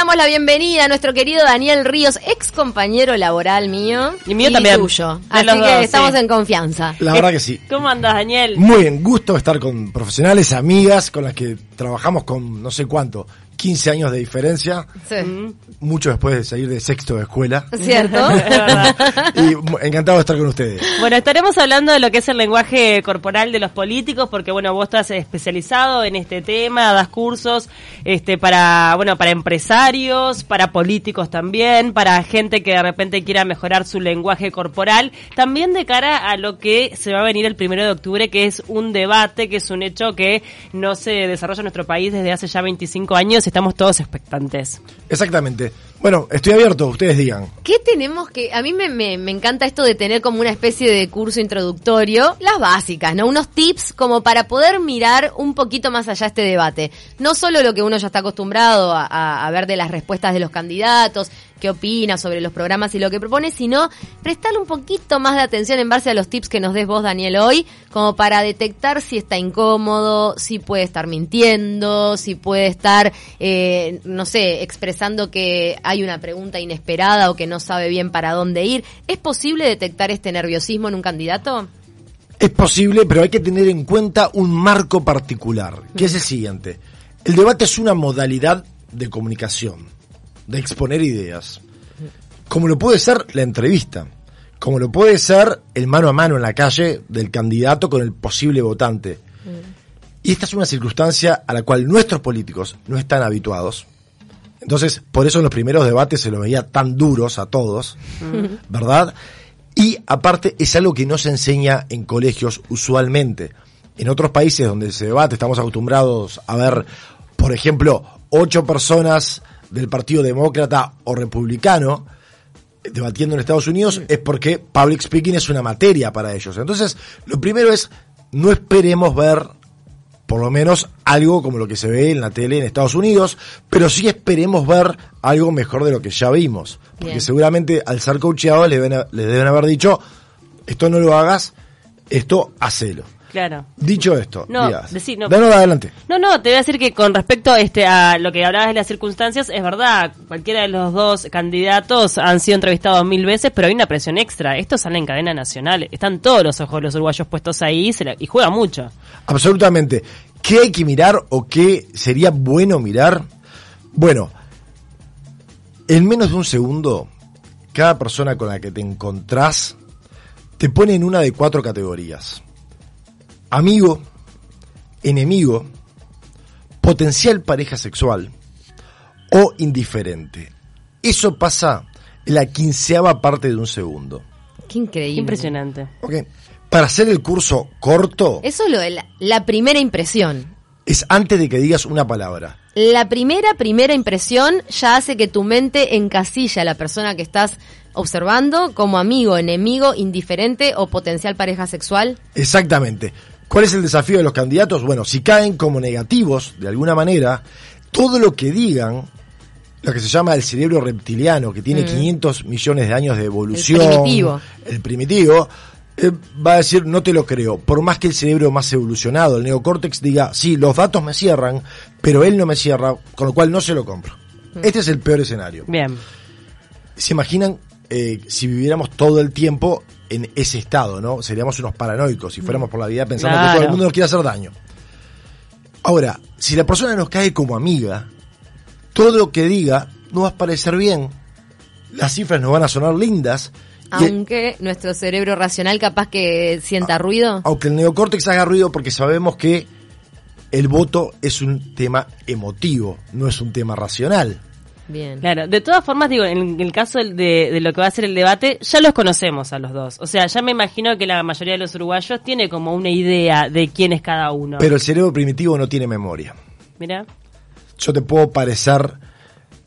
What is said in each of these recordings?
damos la bienvenida a nuestro querido Daniel Ríos, ex compañero laboral mío. Y mío también. tuyo. Así que dos, estamos sí. en confianza. La verdad que sí. ¿Cómo andas, Daniel? Muy bien, gusto estar con profesionales, amigas, con las que trabajamos con no sé cuánto, 15 años de diferencia, Sí. mucho después de salir de sexto de escuela. ¿Cierto? Es verdad. Y mu- encantado de estar con ustedes. Bueno, estaremos hablando de lo que es el lenguaje corporal de los políticos, porque bueno, vos estás especializado en este tema, das cursos, este, para, bueno, para empresarios, para políticos también, para gente que de repente quiera mejorar su lenguaje corporal, también de cara a lo que se va a venir el primero de octubre, que es un debate, que es un hecho que no se desarrolla en nuestro país desde hace ya 25 años, estamos todos expectantes. Exactamente. Bueno, estoy abierto, ustedes digan. ¿Qué tenemos que.? A mí me, me- me encanta esto de tener como una especie de curso introductorio, las básicas, ¿no? Unos tips como para poder mirar un poquito más allá este debate. No solo lo que uno ya está acostumbrado a, a- a ver de las respuestas de los candidatos, qué opina sobre los programas y lo que propone, sino prestarle un poquito más de atención en base a los tips que nos des vos, Daniel, hoy, como para detectar si está incómodo, si puede estar mintiendo, si puede estar, eh, no sé, expresando que hay una pregunta inesperada o que no sabe bien para dónde ir. ¿Es posible detectar este nerviosismo en un candidato? Es posible, pero hay que tener en cuenta un marco particular, que es el siguiente. El debate es una modalidad de comunicación, de exponer ideas, como lo puede ser la entrevista, como lo puede ser el mano a mano en la calle del candidato con el posible votante. Y esta es una circunstancia a la cual nuestros políticos no están habituados. Entonces, por eso en los primeros debates se los veía tan duros a todos, ¿verdad? Y aparte es algo que no se enseña en colegios usualmente. En otros países donde se debate estamos acostumbrados a ver, por ejemplo, ocho personas del Partido Demócrata o Republicano eh, debatiendo en Estados Unidos, es porque public speaking es una materia para ellos. Entonces, lo primero es, no esperemos ver por lo menos algo como lo que se ve en la tele en Estados Unidos, pero sí esperemos ver algo mejor de lo que ya vimos. Porque Bien. seguramente al ser coacheados les deben, les deben haber dicho, esto no lo hagas, esto hacelo. Claro. Dicho esto, No, decí, no. Adelante. No, no, te voy a decir que con respecto este, a lo que hablabas de las circunstancias, es verdad, cualquiera de los dos candidatos han sido entrevistados mil veces, pero hay una presión extra. Esto sale en cadena nacional. Están todos los ojos de los uruguayos puestos ahí se la- y juega mucho. Absolutamente. ¿Qué hay que mirar o qué sería bueno mirar? Bueno, en menos de un segundo, cada persona con la que te encontrás te pone en una de cuatro categorías. Amigo, enemigo, potencial pareja sexual o indiferente. Eso pasa en la quinceava parte de un segundo. Qué increíble. Impresionante. ¿ok? Para hacer el curso corto, Eso es lo de la, la primera impresión. es antes de que digas una palabra. La primera, primera impresión ya hace que tu mente encasilla a la persona que estás observando como amigo, enemigo, indiferente o potencial pareja sexual. Exactamente. ¿Cuál es el desafío de los candidatos? Bueno, si caen como negativos, de alguna manera, todo lo que digan, lo que se llama el cerebro reptiliano, que tiene 500 millones de años de evolución, primitivo. el primitivo, eh, va a decir, no te lo creo. Por más que el cerebro más evolucionado, el neocórtex, diga, sí, los datos me cierran, pero él no me cierra, con lo cual no se lo compro. Este es el peor escenario. Bien. ¿Se imaginan eh, si viviéramos todo el tiempo en ese estado, ¿no? Seríamos unos paranoicos si fuéramos por la vida pensando que todo el mundo nos quiere hacer daño. Ahora, si la persona nos cae como amiga, todo lo que diga no va a parecer bien. Las cifras nos van a sonar lindas. Aunque nuestro cerebro racional capaz que sienta ruido. aunque el neocórtex haga ruido porque sabemos que el voto es un tema emotivo, no es un tema racional. Bien. Claro, de todas formas, digo, en el caso de, de lo que va a ser el debate, ya los conocemos a los dos. O sea, ya me imagino que la mayoría de los uruguayos tiene como una idea de quién es cada uno. Pero el cerebro primitivo no tiene memoria. Mira, yo te puedo parecer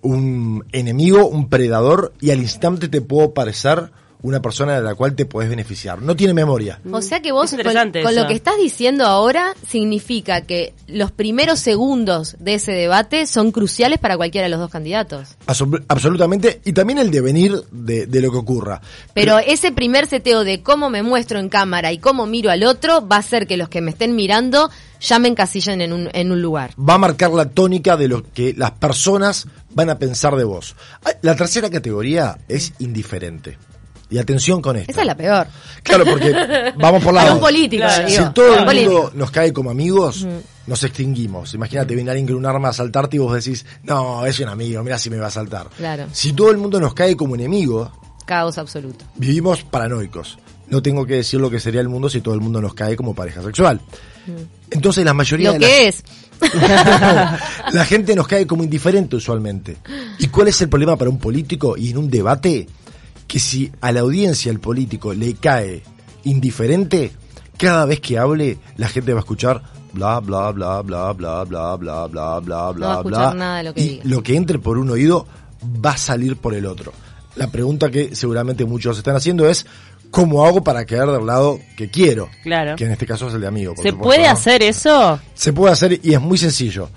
un enemigo, un predador, y al instante te puedo parecer una persona de la cual te puedes beneficiar. No tiene memoria. O sea que vos, con, lo que estás diciendo ahora, significa que los primeros segundos de ese debate son cruciales para cualquiera de los dos candidatos. Absol- Absolutamente. Y también el devenir de, de lo que ocurra. Pero ese primer seteo de cómo me muestro en cámara y cómo miro al otro va a hacer que los que me estén mirando ya me encasillen en un, en un lugar. va a marcar la tónica de lo que las personas van a pensar de vos. La tercera categoría es indiferente. Y atención con esto. Esa es la peor. Claro, porque vamos por la Para un político, Claro. digo. Si todo el político. mundo nos cae como amigos, nos extinguimos. Imagínate, viene alguien con un arma a asaltarte y vos decís, no, es un amigo, mira si me va a asaltar. Claro. Si todo el mundo nos cae como enemigo, Caos absoluto. vivimos paranoicos. No tengo que decir lo que sería el mundo si todo el mundo nos cae como pareja sexual. Entonces la mayoría Lo de las- que es. la gente nos cae como indiferente usualmente. ¿Y cuál es el problema para un político y en un debate? Que si a la audiencia, el político, le cae indiferente, cada vez que hable, la gente va a escuchar bla, bla, bla, bla, bla, bla, bla, bla, bla, bla, va a escuchar bla. nada de lo que y diga. lo que entre por un oído va a salir por el otro. La pregunta que seguramente muchos están haciendo es, ¿cómo hago para quedar del lado que quiero? Claro. Que en este caso es el de amigo. por ¿Se supuesto, puede ¿no? hacer eso? Se puede hacer y es muy sencillo.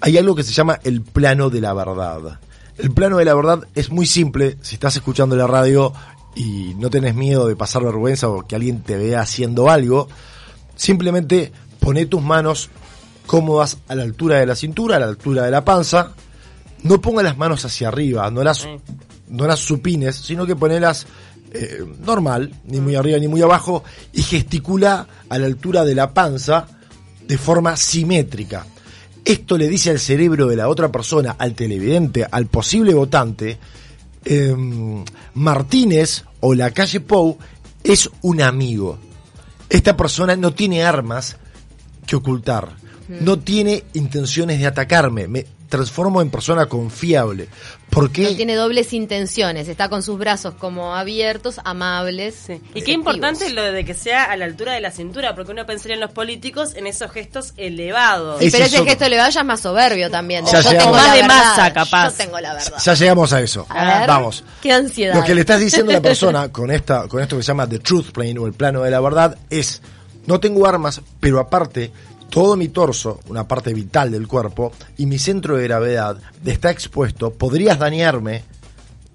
Hay algo que se llama el plano de la verdad. El plano de la verdad es muy simple. Si estás escuchando la radio y no tenés miedo de pasar vergüenza o que alguien te vea haciendo algo, simplemente poné tus manos cómodas a la altura de la cintura, a la altura de la panza. No pongas las manos hacia arriba, no las, no las supines, sino que ponelas eh, normal, ni muy arriba ni muy abajo, y gesticula a la altura de la panza de forma simétrica. Esto le dice al cerebro de la otra persona, al televidente, al posible votante, eh, Martínez o la calle Pou es un amigo. Esta persona no tiene armas que ocultar, no tiene intenciones de atacarme, me transformo en persona confiable. ¿Por qué? No tiene dobles intenciones. Está con sus brazos como abiertos, amables. Sí. Y qué importante lo de que sea a la altura de la cintura, porque uno pensaría en los políticos en esos gestos elevados. Sí, pero es ese gesto le vaya es más soberbio también. Ya yo llegamos. tengo Más la de verdad, masa, capaz. Yo tengo la verdad. Ya llegamos a eso. A ver. Vamos. Qué ansiedad. Lo que le estás diciendo a la persona con esta, con esto que se llama the truth plane o el plano de la verdad es no tengo armas, pero aparte todo mi torso, una parte vital del cuerpo y mi centro de gravedad está expuesto, podrías dañarme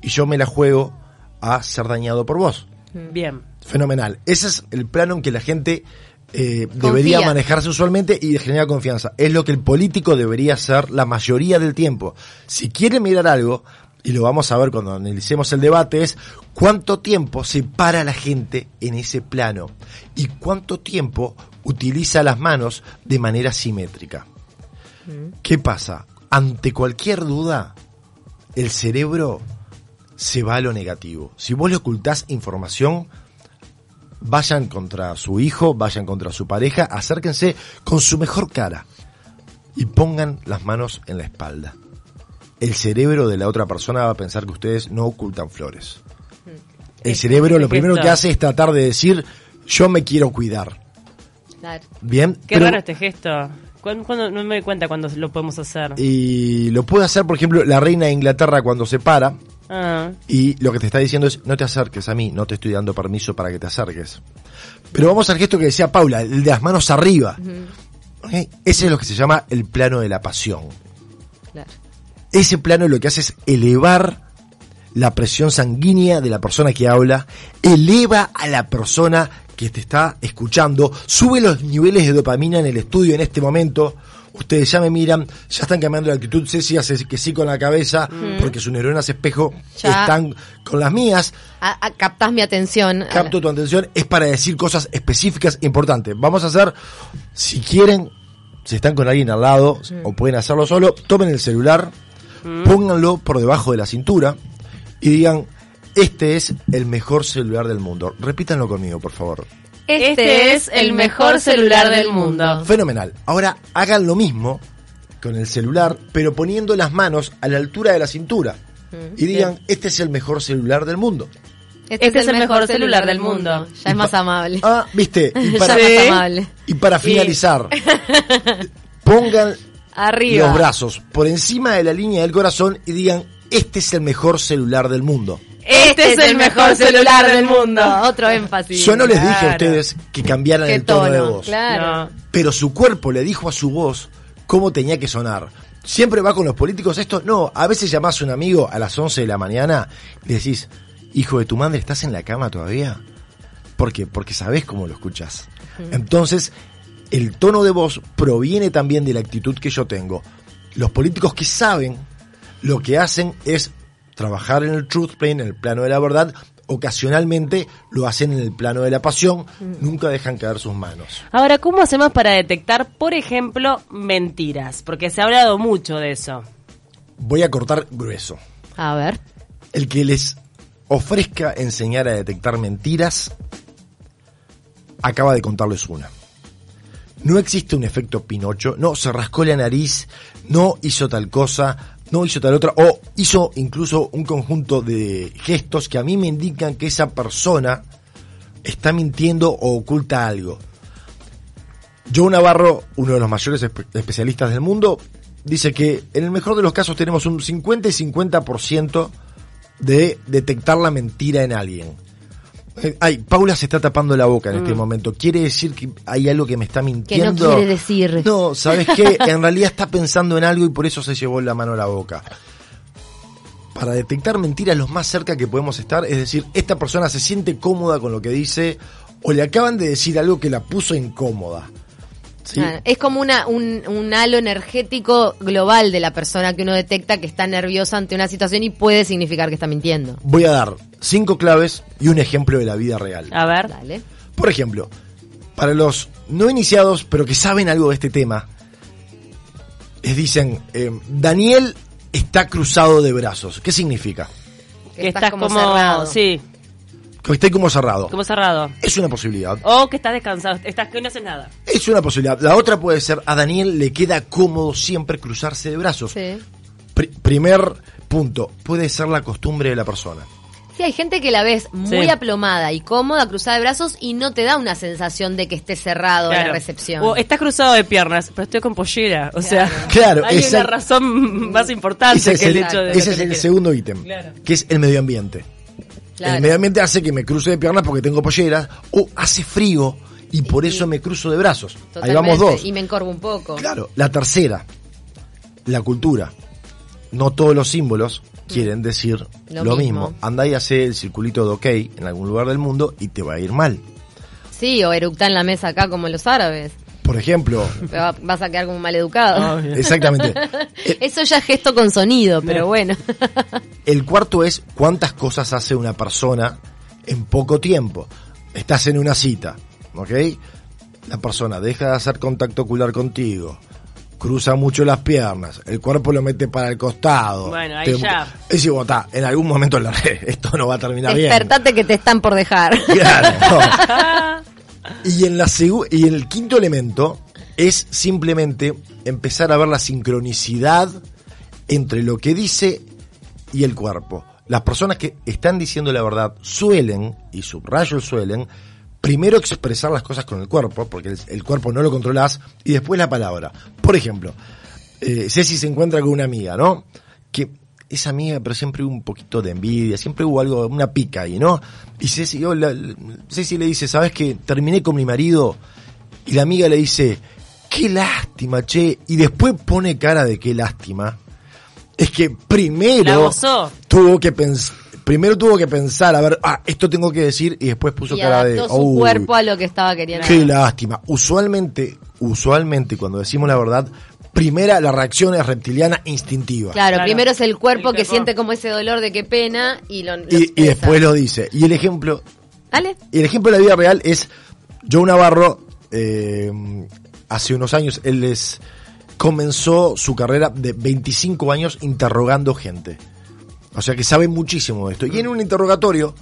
y yo me la juego a ser dañado por vos. Bien. Fenomenal. Ese es el plano en que la gente eh, debería manejarse usualmente y generar confianza. Es lo que el político debería hacer la mayoría del tiempo. Si quiere mirar algo, y lo vamos a ver cuando analicemos el debate, es cuánto tiempo se para la gente en ese plano y cuánto tiempo utiliza las manos de manera simétrica. ¿Qué pasa? Ante cualquier duda, el cerebro se va a lo negativo. Si vos le ocultás información, vayan contra su hijo, vayan contra su pareja, acérquense con su mejor cara y pongan las manos en la espalda. El cerebro de la otra persona va a pensar que ustedes no ocultan flores. El cerebro lo primero que hace es tratar de decir, yo me quiero cuidar. Claro. Bien, Qué Pero- raro este gesto. ¿Cuándo, cuándo- no me doy cuenta cuando lo podemos hacer? y lo puede hacer, por ejemplo, la reina de Inglaterra cuando se para Ah, y lo que te está diciendo es, no te acerques a mí, no te estoy dando permiso para que te acerques. Pero vamos al gesto que decía Paula, el de las manos arriba. Ese es lo que se llama el plano de la pasión. claro. Ese plano lo que hace es elevar la presión sanguínea de la persona que habla, eleva a la persona que te está escuchando, sube los niveles de dopamina en el estudio en este momento. Ustedes ya me miran, ya están cambiando de actitud. Ceci hace que sí con la cabeza, porque sus neuronas espejo Ya. están con las mías. A- a- captás mi atención. Capto tu atención, es para decir cosas específicas importantes. Vamos a hacer, si quieren, si están con alguien al lado, o pueden hacerlo solo, tomen el celular, pónganlo por debajo de la cintura y digan, este es el mejor celular del mundo. Repítanlo conmigo, por favor. Este es el mejor celular del mundo. Fenomenal. Ahora hagan lo mismo con el celular, pero poniendo las manos a la altura de la cintura. Y digan, este es el mejor celular del mundo. Este, es el mejor celular del mundo. Ya Y es más amable. Ah, viste. Y ya para, más amable. y para finalizar, pongan Arriba. los brazos por encima de la línea del corazón y digan, este es el mejor celular del mundo. Este es el mejor celular del mundo. Otro énfasis. Yo no les dije a ustedes que cambiaran el tono, de voz. claro. Pero su cuerpo le dijo a su voz cómo tenía que sonar. Siempre va con los políticos esto. No, a veces llamás a un amigo a las 11 de la mañana y le decís, hijo de tu madre, ¿estás en la cama todavía? ¿Por qué? Porque sabés cómo lo escuchas. Entonces, el tono de voz proviene también de la actitud que yo tengo. Los políticos que saben lo que hacen es trabajar en el truth plane, en el plano de la verdad. Ocasionalmente lo hacen en el plano de la pasión. Nunca dejan caer sus manos. Ahora, ¿cómo hacemos para detectar, por ejemplo, mentiras? Porque se ha hablado mucho de eso. Voy a cortar grueso. A ver. El que les ofrezca enseñar a detectar mentiras acaba de contarles una. No existe un efecto Pinocho, no se rascó la nariz, no hizo tal cosa, no hizo tal otra, o hizo incluso un conjunto de gestos que a mí me indican que esa persona está mintiendo o oculta algo. Joe Navarro, uno de los mayores espe- especialistas del mundo, dice que en el mejor de los casos tenemos un 50 y 50% de detectar la mentira en alguien. Eh, Ay, Paula se está tapando la boca en este momento. ¿Quiere decir que hay algo que me está mintiendo? quiere decir. No, ¿sabes qué? En realidad está pensando en algo y por eso se llevó la mano a la boca. Para detectar mentiras lo más cerca que podemos estar, es decir, esta persona se siente cómoda con lo que dice o le acaban de decir algo que la puso incómoda. ¿Sí? Ah, Es como una, un, un halo energético global de la persona que uno detecta que está nerviosa ante una situación y puede significar que está mintiendo. Voy a dar cinco claves y un ejemplo de la vida real. A ver. Dale. Por ejemplo, para los no iniciados, pero que saben algo de este tema, les dicen, eh, Daniel está cruzado de brazos. ¿Qué significa? Que estás estás como como, cerrado. sí, Que esté como cerrado. como cerrado. Es una posibilidad. O que estás descansado, estás que no haces nada. Es una posibilidad. La otra puede ser, a Daniel le queda cómodo siempre cruzarse de brazos. Sí. Pri- primer punto, puede ser la costumbre de la persona. Sí, hay gente que la ves muy Sí. aplomada y cómoda, cruzada de brazos y no te da una sensación de que esté cerrado la Claro. recepción. O estás cruzado de piernas, pero estoy con pollera. O sea, Claro, hay esa- una razón más importante Ese es que el, el, hecho de. ese es el segundo ítem, Claro. que es el medio ambiente. Claro. El medio ambiente hace que me cruce de piernas porque tengo polleras o hace frío y por eso me cruzo de brazos. Ahí vamos dos. Y me encorvo un poco. Claro, la tercera, la cultura. No todos los símbolos quieren decir Lo lo, mismo. mismo. Anda y hace el circulito de ok en algún lugar del mundo y te va a ir mal. Sí, o eructa en la mesa acá como los árabes. Por ejemplo, Pero va- vas a quedar como mal educado. exactamente. Eso ya es gesto con sonido, pero bueno. el cuarto es cuántas cosas hace una persona en poco tiempo. Estás en una cita, ¿ok? La persona deja de hacer contacto ocular contigo, cruza mucho las piernas, el cuerpo lo mete para el costado. Bueno, ahí ya. Es vos, ta, en algún momento la esto no va a terminar bien. Despertate que te están por dejar. Claro. Y en la y en el quinto elemento es simplemente empezar a ver la sincronicidad entre lo que dice y el cuerpo. Las personas que están diciendo la verdad suelen, y subrayo el suelen, primero expresar las cosas con el cuerpo, porque el, el cuerpo no lo controlas, y después la palabra. Por ejemplo, eh, Ceci se encuentra con una amiga, ¿no? Que es amiga, pero siempre hubo un poquito de envidia, siempre hubo algo, una pica ahí, ¿no? Y Ceci, hola, Ceci le dice, ¿sabes que terminé con mi marido? Y la amiga le dice, qué lástima, che. Y después pone cara de qué lástima. Es que La primero tuvo que pensar, primero tuvo que pensar, a ver, ah, esto tengo que decir, y después puso y cara de, su "Uy, cuerpo a lo que estaba queriendo. Qué lástima. Usualmente, usualmente cuando decimos la verdad, primera la reacción es reptiliana instintiva. Claro, Claro. primero es el cuerpo El que siente como ese dolor de qué pena y lo, lo Y, después lo dice. Y el ejemplo, Dale. y el ejemplo de la vida real es Joe Navarro, eh, hace unos años, él es, comenzó su carrera de 25 años interrogando gente. O sea que sabe muchísimo de esto. Y en un interrogatorio,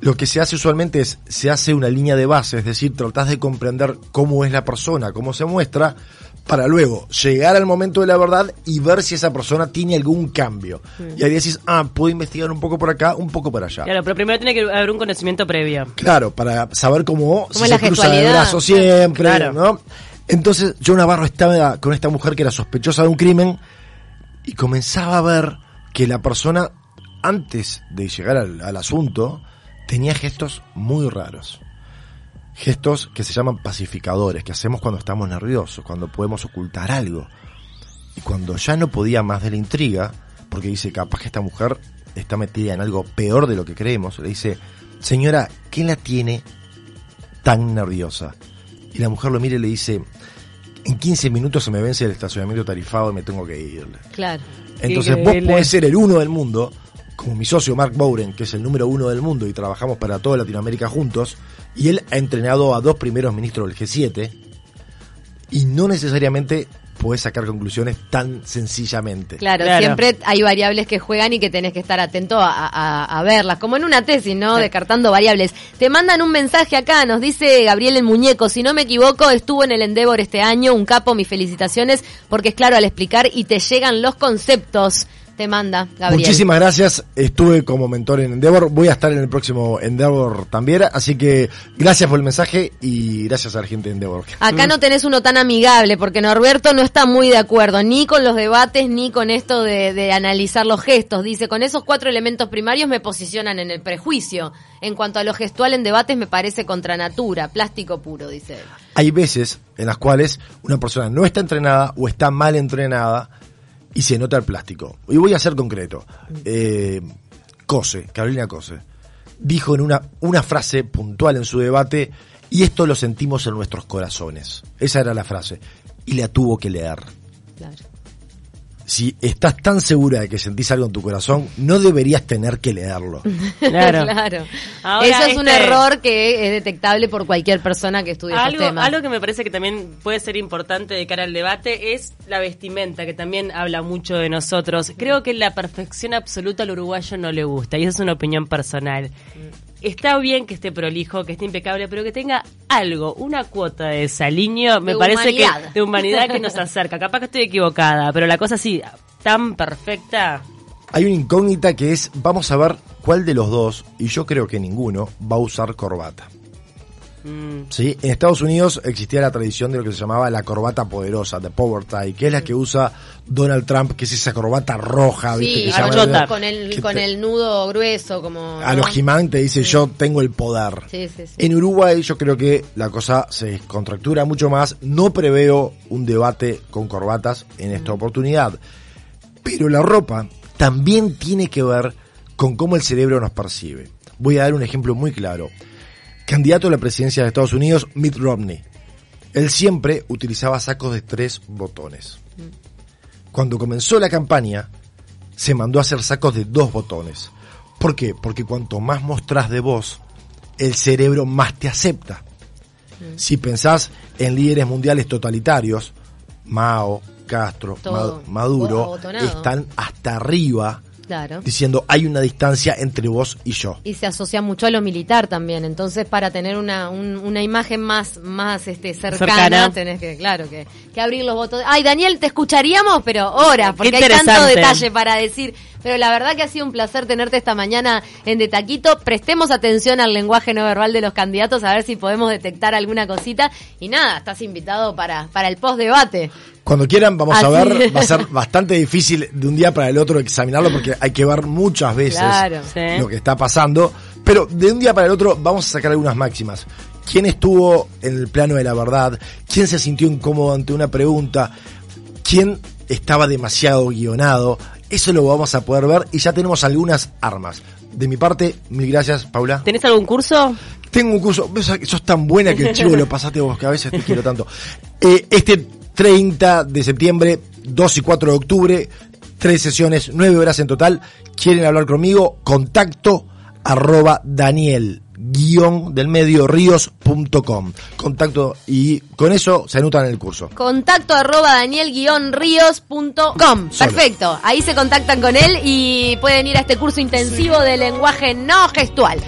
lo que se hace usualmente es, se hace una línea de base, es decir, tratás de comprender cómo es la persona, cómo se muestra, para luego llegar al momento de la verdad y ver si esa persona tiene algún cambio. Y ahí decís, ah, puedo investigar un poco por acá, un poco por allá. Claro, pero primero tiene que haber un conocimiento previo. Claro, para saber cómo, ¿Cómo si se cruza de brazos siempre, Claro. ¿no? Entonces, Joe Navarro estaba con esta mujer que era sospechosa de un crimen y comenzaba a ver que la persona antes de llegar al, al asunto, tenía gestos muy raros. Gestos que se llaman pacificadores, que hacemos cuando estamos nerviosos, cuando podemos ocultar algo. Y cuando ya no podía más de la intriga, porque dice, capaz que esta mujer está metida en algo peor de lo que creemos, le dice, señora, ¿qué la tiene tan nerviosa? Y la mujer lo mira y le dice, en 15 minutos se me vence el estacionamiento tarifado y me tengo que ir. Claro. Entonces vos podés ser el uno del mundo, como mi socio Mark Bowren, que es el número uno del mundo y trabajamos para toda Latinoamérica juntos, y él ha entrenado a dos primeros ministros del G7, y no necesariamente podés sacar conclusiones tan sencillamente. Claro, Claro. siempre hay variables que juegan y que tenés que estar atento a, a- a verlas, como en una tesis, ¿no? Descartando variables. Te mandan un mensaje acá, nos dice Gabriel el Muñeco, si no me equivoco, estuvo en el Endeavor este año, un capo, mis felicitaciones, porque es claro al explicar y te llegan los conceptos. Te manda Gabriel. Muchísimas gracias. Estuve como mentor en Endeavor. Voy a estar en el próximo Endeavor también. Así que gracias por el mensaje y gracias a la gente de Endeavor. Acá no tenés uno tan amigable, porque Norberto no está muy de acuerdo, ni con los debates, ni con esto de, de analizar los gestos. Dice, con esos cuatro elementos primarios me posicionan en el prejuicio. En cuanto a lo gestual en debates me parece contra natura, plástico puro, dice él. Hay veces en las cuales una persona no está entrenada o está mal entrenada y se nota el plástico. Y voy a ser concreto. Eh, Cose, Carolina Cose, dijo en una, una frase puntual en su debate, y esto lo sentimos en nuestros corazones. Esa era la frase. Y la tuvo que leer. Claro. Si estás tan segura de que sentís algo en tu corazón, no deberías tener que leerlo. Claro. Claro. Ahora, Eso es un este- error que es detectable por cualquier persona que estudie estos Algo, temas. algo que me parece que también puede ser importante de cara al debate es la vestimenta, que también habla mucho de nosotros. Creo que la perfección absoluta al uruguayo no le gusta, y esa es una opinión personal. Está bien que esté prolijo, que esté impecable, pero que tenga algo, una cuota de saliño, me De parece humanidad. que de humanidad que nos acerca. Capaz que estoy equivocada, pero la cosa así, tan perfecta. Hay una incógnita que es, vamos a ver cuál de los dos, y yo creo que ninguno, va a usar corbata. Mm, ¿Sí? En Estados Unidos existía la tradición de lo que se llamaba la corbata poderosa, de power tie, que es la que usa Donald Trump, que es esa corbata roja, ¿viste? Sí, que Archota. con el, que con te- el nudo grueso, como... A los He-Man te dice yo tengo el poder. Sí, sí, sí. En Uruguay yo creo que la cosa se contractura mucho más. No preveo un debate con corbatas en esta oportunidad. Pero la ropa también tiene que ver con cómo el cerebro nos percibe. Voy a dar un ejemplo muy claro. Candidato a la presidencia de Estados Unidos, Mitt Romney. Él siempre utilizaba sacos de tres botones. Cuando comenzó la campaña, se mandó a hacer sacos de dos botones. ¿Por qué? Porque cuanto más mostrás de vos, el cerebro más te acepta. Si pensás en líderes mundiales totalitarios, Mao, Castro, Todo. Maduro, están hasta arriba Claro. diciendo hay una distancia entre vos y yo. Y se asocia mucho a lo militar también. Entonces, para tener una, un- una imagen más, más este, cercana, Cercana. tenés que, claro, que, que abrir los botones. Ay, Daniel, te escucharíamos, pero horas, porque hay tanto detalle para decir. Pero la verdad que ha sido un placer tenerte esta mañana en De Taquito. Prestemos atención al lenguaje no verbal de los candidatos, a ver si podemos detectar alguna cosita. Y nada, estás invitado para, para el post-debate. Cuando quieran vamos a ver, va a ser bastante difícil de un día para el otro examinarlo porque hay que ver muchas veces Claro. Sí. lo que está pasando, pero de un día para el otro vamos a sacar algunas máximas. ¿Quién estuvo en el plano de la verdad? ¿Quién se sintió incómodo ante una pregunta? ¿Quién estaba demasiado guionado? Eso lo vamos a poder ver y ya tenemos algunas armas. De mi parte, mil gracias, Paula. ¿Tenés algún curso? Tengo un curso, sos tan buena que el chivo lo pasaste vos, que a veces te quiero tanto. Eh, este 30 de septiembre, 2 y 4 de octubre, tres sesiones, nueve horas en total. ¿Quieren hablar conmigo? Contacto arroba Daniel guion del medio ríos.com. Contacto y con eso se anotan en el curso. Contacto arroba daniel-ríos.com. Solo. Perfecto. Ahí se contactan con él y pueden ir a este curso intensivo de lenguaje no gestual.